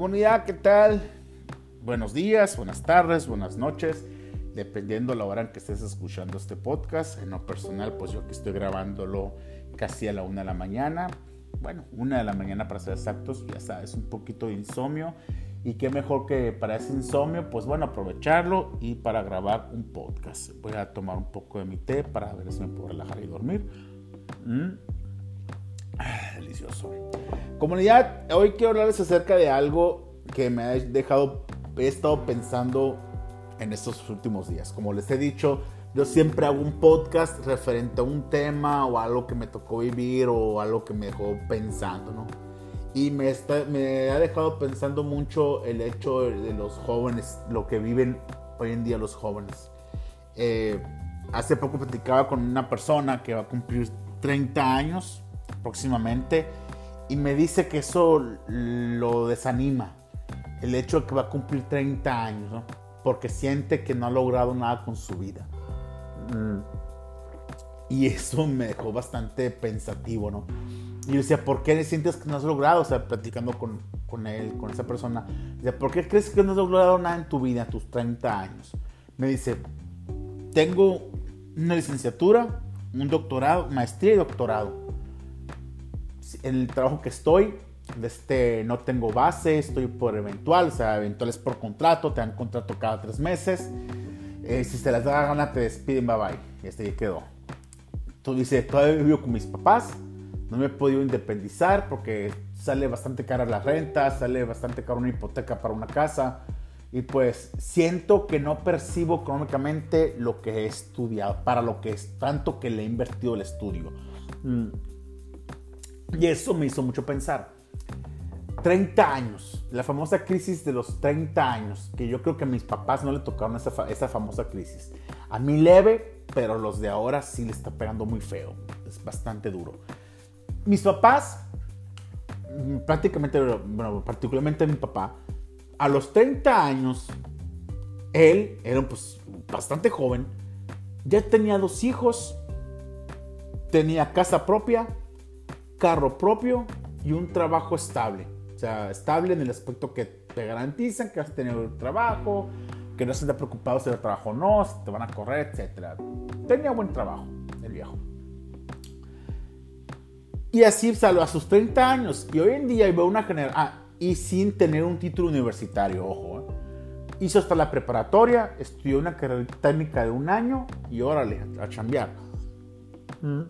Comunidad, ¿qué tal? Buenos días, buenas tardes, buenas noches, dependiendo la hora en que estés escuchando este podcast. En lo personal, pues yo que estoy grabándolo casi a la una de la mañana. Bueno, una de la mañana para ser exactos, ya sabes, un poquito de insomnio. Y qué mejor que para ese insomnio, pues bueno, aprovecharlo y para grabar un podcast. Voy a tomar un poco de mi té para ver si me puedo relajar y dormir. Mm. Ah, delicioso. Comunidad, hoy quiero hablarles acerca de algo que me ha dejado, he estado pensando en estos últimos días. Como les he dicho, yo siempre hago un podcast referente a un tema o algo que me tocó vivir o algo que me dejó pensando, ¿no? Y me, me ha dejado pensando mucho el hecho de los jóvenes, lo que viven hoy en día los jóvenes. Eh, hace poco platicaba con una persona que va a cumplir 30 años próximamente y me dice que eso lo desanima, el hecho de que va a cumplir 30 años, ¿no? porque siente que no ha logrado nada con su vida. Mm. Y eso me dejó bastante pensativo, ¿no? Y yo decía, ¿por qué sientes que no has logrado? O sea, platicando con, con él, con esa persona. Decía, ¿por qué crees que no has logrado nada en tu vida a tus 30 años? Me dice, tengo una licenciatura, un doctorado, maestría y doctorado en el trabajo que estoy, este, no tengo base, estoy por eventual, o sea, eventual es por contrato, te dan contrato cada tres meses. Eh, si se les da la gana, te despiden, bye bye. Y este ya quedó. Tú dices, todavía vivo con mis papás, no me he podido independizar porque sale bastante cara la renta, sale bastante cara una hipoteca para una casa. Y pues siento que no percibo económicamente lo que he estudiado, para lo que es tanto que le he invertido el estudio. Mm, y eso me hizo mucho pensar. 30 años, la famosa crisis de los 30 años, que yo creo que a mis papás no le tocaron esa, esa famosa crisis. A mí leve, pero los de ahora sí le está pegando muy feo. Es bastante duro. Mis papás, mm, prácticamente, bueno, particularmente mi papá, a los 30 años, él era pues bastante joven, ya tenía dos hijos, tenía casa propia, carro propio y un trabajo estable. O sea, estable en el aspecto que te garantizan que vas a tener un trabajo, que no estás preocupado si el trabajo no, si te van a correr, etc. Tenía buen trabajo el viejo. Y así salió a sus 30 años. Y hoy en día veo una generación... Ah, y sin tener un título universitario, ojo. ¿eh? Hizo hasta la preparatoria, estudió una carrera técnica de un año y órale, a chambear. Mm.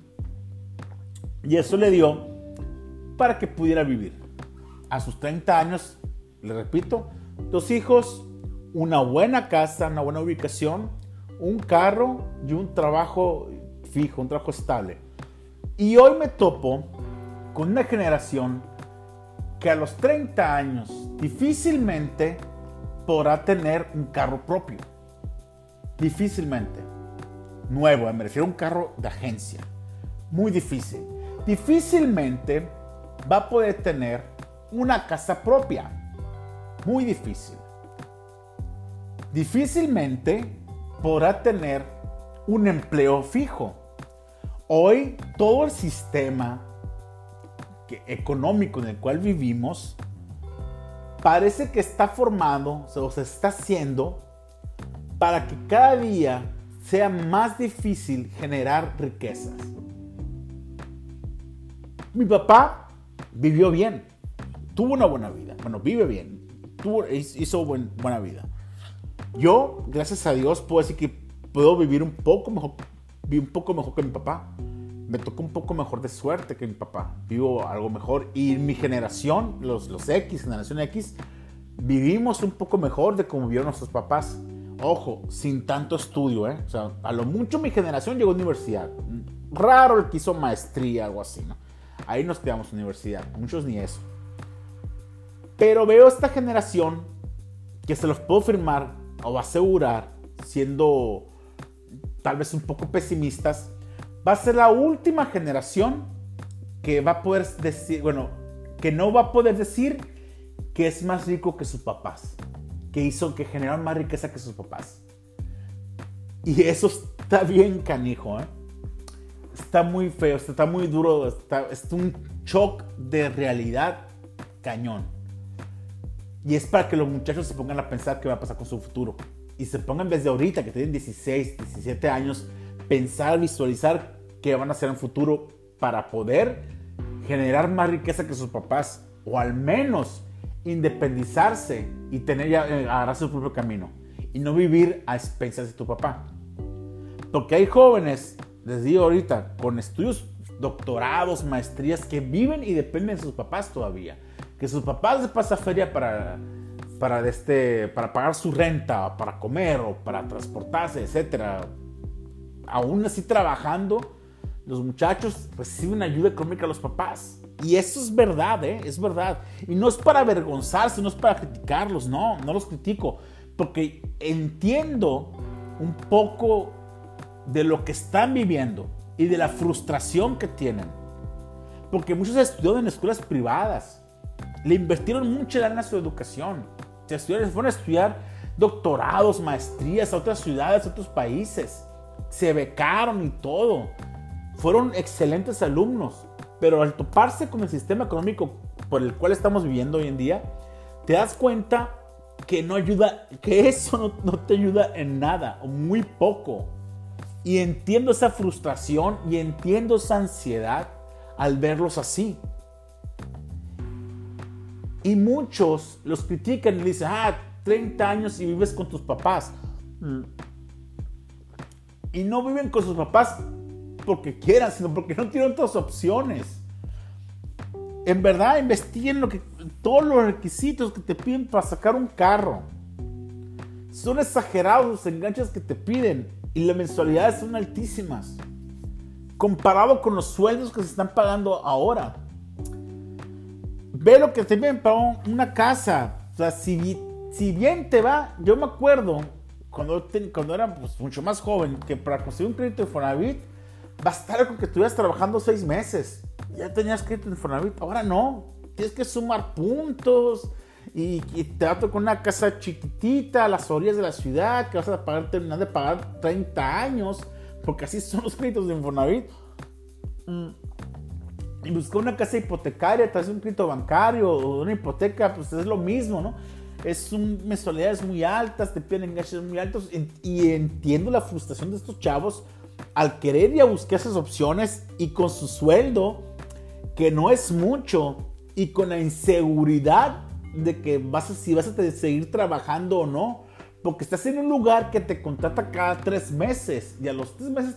Y eso le dio para que pudiera vivir. A sus 30 años, le repito, dos hijos, una buena casa, una buena ubicación, un carro y un trabajo fijo, un trabajo estable. Y hoy me topo con una generación que a los 30 años difícilmente podrá tener un carro propio. Difícilmente. Nuevo, me refiero a un carro de agencia. Muy difícil difícilmente va a poder tener una casa propia. Muy difícil. Difícilmente podrá tener un empleo fijo. Hoy todo el sistema económico en el cual vivimos parece que está formado o se está haciendo para que cada día sea más difícil generar riquezas. Mi papá vivió bien, tuvo una buena vida, bueno, vive bien, tuvo, hizo buena vida. Yo, gracias a Dios, puedo decir que puedo vivir un poco mejor, un poco mejor que mi papá. Me tocó un poco mejor de suerte que mi papá. Vivo algo mejor. Y mi generación, los, los X, generación X, vivimos un poco mejor de como vivieron nuestros papás. Ojo, sin tanto estudio, ¿eh? O sea, a lo mucho mi generación llegó a universidad. Raro el que hizo maestría, algo así, ¿no? Ahí nos quedamos universidad, muchos ni eso. Pero veo esta generación que se los puedo firmar o asegurar, siendo tal vez un poco pesimistas, va a ser la última generación que va a poder decir, bueno, que no va a poder decir que es más rico que sus papás, que hizo, que generaron más riqueza que sus papás. Y eso está bien canijo, ¿eh? Está muy feo, está muy duro, está, es un shock de realidad cañón. Y es para que los muchachos se pongan a pensar qué va a pasar con su futuro. Y se pongan desde ahorita, que tienen 16, 17 años, pensar, visualizar qué van a hacer en futuro para poder generar más riqueza que sus papás. O al menos independizarse y tener ya, eh, agarrar su propio camino. Y no vivir a expensas de tu papá. Porque hay jóvenes, les digo ahorita, con estudios, doctorados, maestrías, que viven y dependen de sus papás todavía. Que sus papás les pasa feria para, para, este, para pagar su renta, para comer o para transportarse, etc. Aún así trabajando, los muchachos reciben ayuda económica a los papás. Y eso es verdad, ¿eh? Es verdad. Y no es para avergonzarse, no es para criticarlos, no, no los critico. Porque entiendo un poco de lo que están viviendo y de la frustración que tienen. Porque muchos estudiaron en escuelas privadas, le invirtieron mucha lana a su educación, se, estudiaron, fueron a estudiar doctorados, maestrías a otras ciudades, a otros países, se becaron y todo, fueron excelentes alumnos, pero al toparse con el sistema económico por el cual estamos viviendo hoy en día, te das cuenta que no ayuda, que eso no te ayuda en nada, o muy poco. Y entiendo esa frustración y entiendo esa ansiedad al verlos así. Y muchos los critican y dicen, ah, 30 años y vives con tus papás. Mm. Y no viven con sus papás porque quieran, sino porque no tienen otras opciones. En verdad, investiguen lo que, todos los requisitos que te piden para sacar un carro. Son exagerados los enganches que te piden y las mensualidades son altísimas. Comparado con los sueldos que se están pagando ahora. Ve lo que te piden para una casa. O sea, si, si bien te va, yo me acuerdo cuando, cuando era pues, mucho más joven que para conseguir un crédito de Fonavit bastaba con que estuvieras trabajando seis meses. Ya tenías crédito de Fonavit. Ahora no. Tienes que sumar puntos y, te va a una casa chiquitita a las orillas de la ciudad que vas a pagar, terminar de pagar 30 años, porque así son los créditos de Infonavit. Mm. Y buscar una casa hipotecaria, te hace un crédito bancario o una hipoteca, pues es lo mismo, ¿no? Es un, mensualidades muy altas, te piden enganches muy altos y entiendo la frustración de estos chavos al querer ir a buscar esas opciones y con su sueldo, que no es mucho, y con la inseguridad de que vas a, si vas a seguir trabajando o no. Porque estás en un lugar que te contrata cada tres meses y a los tres meses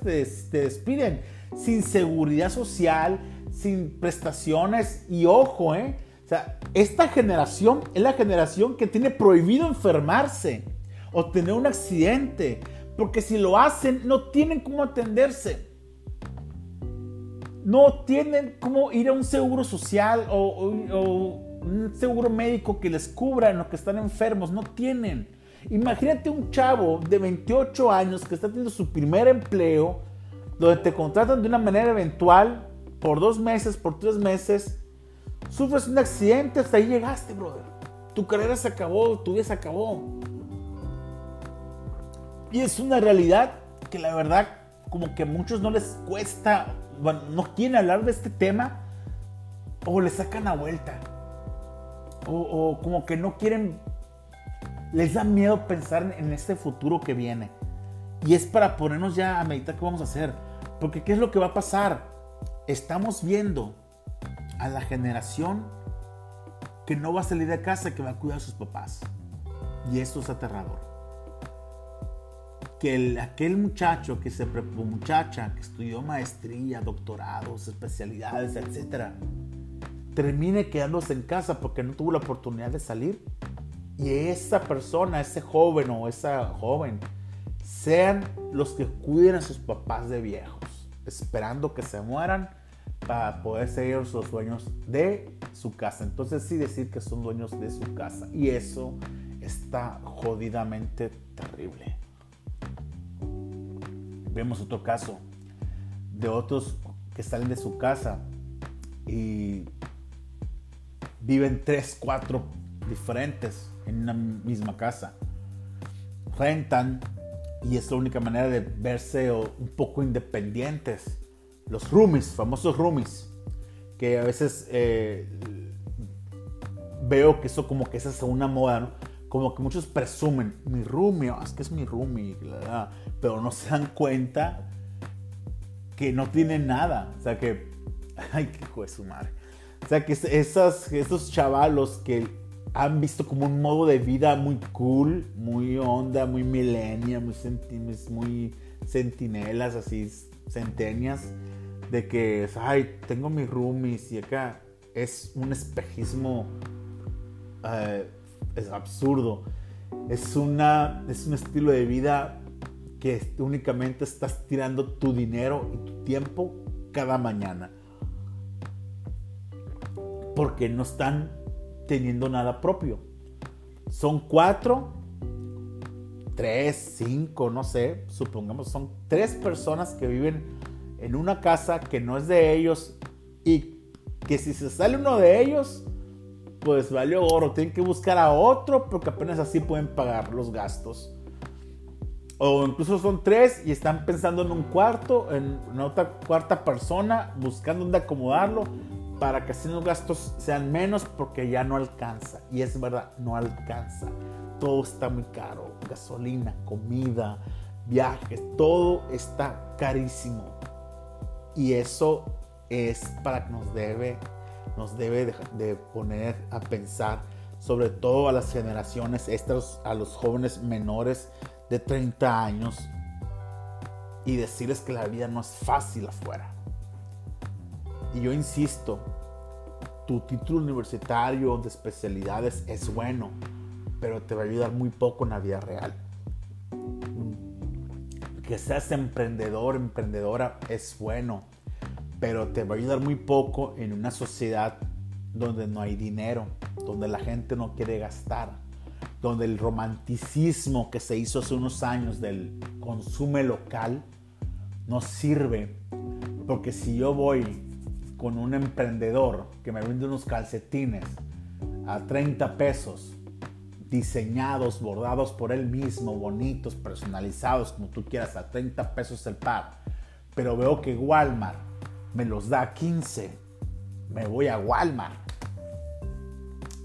te, despiden sin seguridad social, sin prestaciones y ojo, ¿eh? O sea, esta generación es la generación que tiene prohibido enfermarse o tener un accidente. Porque si lo hacen, no tienen cómo atenderse. No tienen cómo ir a un seguro social o un seguro médico que les cubra en lo que están enfermos, no tienen. Imagínate un chavo de 28 años que está teniendo su primer empleo, donde te contratan de una manera eventual, por dos meses, por tres meses, sufres un accidente, hasta ahí llegaste, brother. Tu carrera se acabó, tu vida se acabó. Y es una realidad que la verdad, como que a muchos no les cuesta, bueno, no quieren hablar de este tema, o le sacan a vuelta o, como que no quieren, les da miedo pensar en este futuro que viene. Y es para ponernos ya a meditar qué vamos a hacer. Porque ¿qué es lo que va a pasar? Estamos viendo a la generación que no va a salir de casa, que va a cuidar a sus papás. Y esto es aterrador. Que aquel muchacho que se preparó, muchacha que estudió maestría, doctorados, especialidades, etcétera, termine quedándose en casa porque no tuvo la oportunidad de salir. Y esa persona, ese joven o esa joven, sean los que cuiden a sus papás de viejos, esperando que se mueran para poder seguir los sueños de su casa. Entonces sí decir que son dueños de su casa. Y eso está jodidamente terrible. Vemos otro caso de otros que salen de su casa y viven tres, cuatro diferentes en una misma casa. Rentan y es la única manera de verse un poco independientes. Los roomies, famosos roomies, que a veces eh, veo que eso como que es una moda. Como que muchos presumen, mi roomie, oh, es que es mi roomie, pero no se dan cuenta que no tienen nada. O sea que, ay, qué hijo de su madre. O sea que esas, esos chavalos que han visto como un modo de vida muy cool, muy onda, muy millennial, muy, muy sentinelas, así, centenias, de que, ay, tengo mis roomies y acá es un espejismo eh, es absurdo. Es, una, es un estilo de vida que únicamente estás tirando tu dinero y tu tiempo cada mañana. Porque no están teniendo nada propio. Son cuatro, tres, cinco, no sé, supongamos, son tres personas que viven en una casa que no es de ellos y que si se sale uno de ellos, pues valió oro. Tienen que buscar a otro porque apenas así pueden pagar los gastos. O incluso son tres y están pensando en un cuarto, en una otra cuarta persona, buscando dónde acomodarlo para que así los gastos sean menos porque ya no alcanza. Y es verdad, no alcanza. Todo está muy caro. Gasolina, comida, viajes, todo está carísimo. Y eso es para que nos debe, nos debe de, poner a pensar, sobre todo a las generaciones, estos, a los jóvenes menores de 30 años, y decirles que la vida no es fácil afuera. Y yo insisto, tu título universitario de especialidades es bueno, pero te va a ayudar muy poco en la vida real. Que seas emprendedor, emprendedora es bueno, pero te va a ayudar muy poco en una sociedad donde no hay dinero, donde la gente no quiere gastar, donde el romanticismo que se hizo hace unos años del consumo local no sirve. Porque si yo voy con un emprendedor que me vende unos calcetines a 30 pesos, diseñados, bordados por él mismo, bonitos, personalizados, como tú quieras, a 30 pesos el par, pero veo que Walmart me los da 15, me voy a Walmart.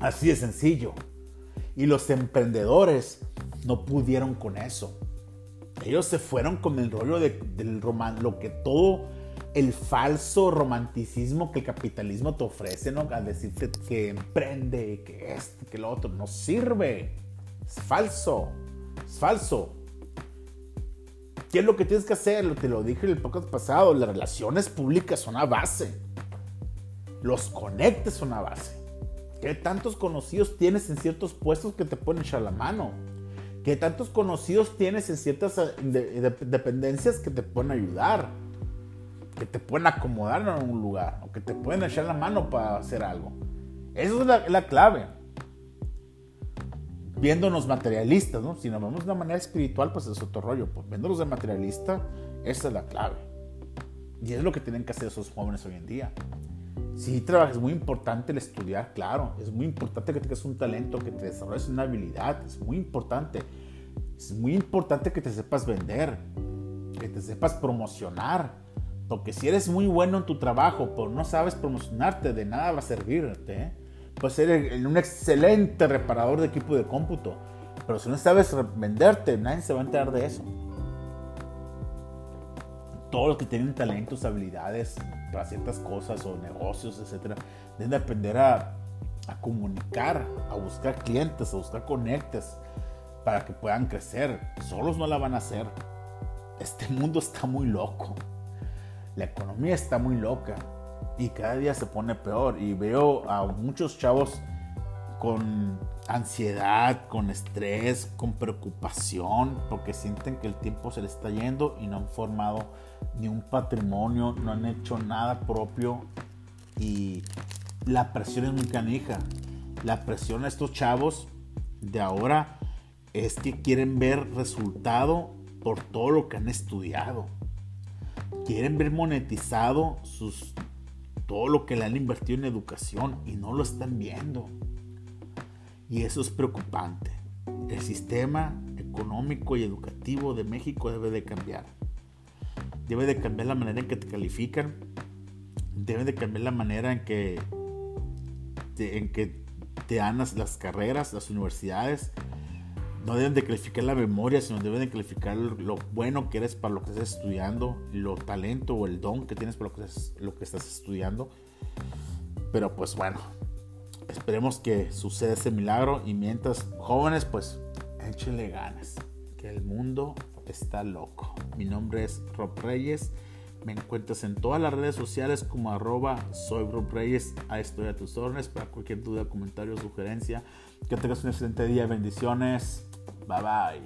Así de sencillo. Y los emprendedores no pudieron con eso. Ellos se fueron con el rollo de, del román, lo que todo el falso romanticismo que el capitalismo te ofrece, ¿no? A decirte que emprende, que este, que lo otro, no sirve. Es falso. Es falso. ¿Qué es lo que tienes que hacer? Te lo dije en el podcast pasado, las relaciones públicas son a base. Los conectes son a base. ¿Qué tantos conocidos tienes en ciertos puestos que te pueden echar la mano? ¿Qué tantos conocidos tienes en ciertas eh, dependencias que te pueden ayudar? Que te pueden acomodar en un lugar o que te pueden echar la mano para hacer algo. Eso es la, la clave viéndonos materialistas, ¿no? Si nos vemos de una manera espiritual, pues es otro rollo. Pues viéndonos de materialista, esa es la clave. Y es lo que tienen que hacer esos jóvenes hoy en día. Sí, trabajo, es muy importante el estudiar, claro. Es muy importante que tengas un talento, que te desarrolles una habilidad. Es muy importante. Es muy importante que te sepas vender, que te sepas promocionar. Porque si eres muy bueno en tu trabajo, pero no sabes promocionarte, de nada va a servirte. ¿eh? puedes ser un excelente reparador de equipo de cómputo, pero si no sabes venderte, nadie se va a enterar de eso. Todos los que tienen talentos, habilidades para ciertas cosas o negocios, etcétera, deben aprender a, a comunicar, a buscar clientes, a buscar conectes para que puedan crecer. Solos no la van a hacer. Este mundo está muy loco. La economía está muy loca y cada día se pone peor y veo a muchos chavos con ansiedad, con estrés, con preocupación, porque sienten que el tiempo se les está yendo y no han formado ni un patrimonio, no han hecho nada propio y la presión es muy canija. La presión a estos chavos de ahora es que quieren ver resultado por todo lo que han estudiado. Quieren ver monetizado sus todo lo que le han invertido en educación y no lo están viendo. Y eso es preocupante. El sistema económico y educativo de México debe de cambiar. Debe de cambiar la manera en que te califican. Debe de cambiar la manera en que, en que te dan las, carreras, las universidades, no deben de calificar la memoria, sino deben de calificar lo bueno que eres para lo que estás estudiando, lo talento o el don que tienes para lo que, estás estudiando. Pero pues bueno, esperemos que suceda ese milagro y mientras jóvenes pues échenle ganas, que el mundo está loco. Mi nombre es Rob Reyes. Me encuentras en todas las redes sociales como arroba soy Rob Reyes. Ahí estoy a tus órdenes para cualquier duda, comentario sugerencia. Que tengas un excelente día. Bendiciones. Bye bye.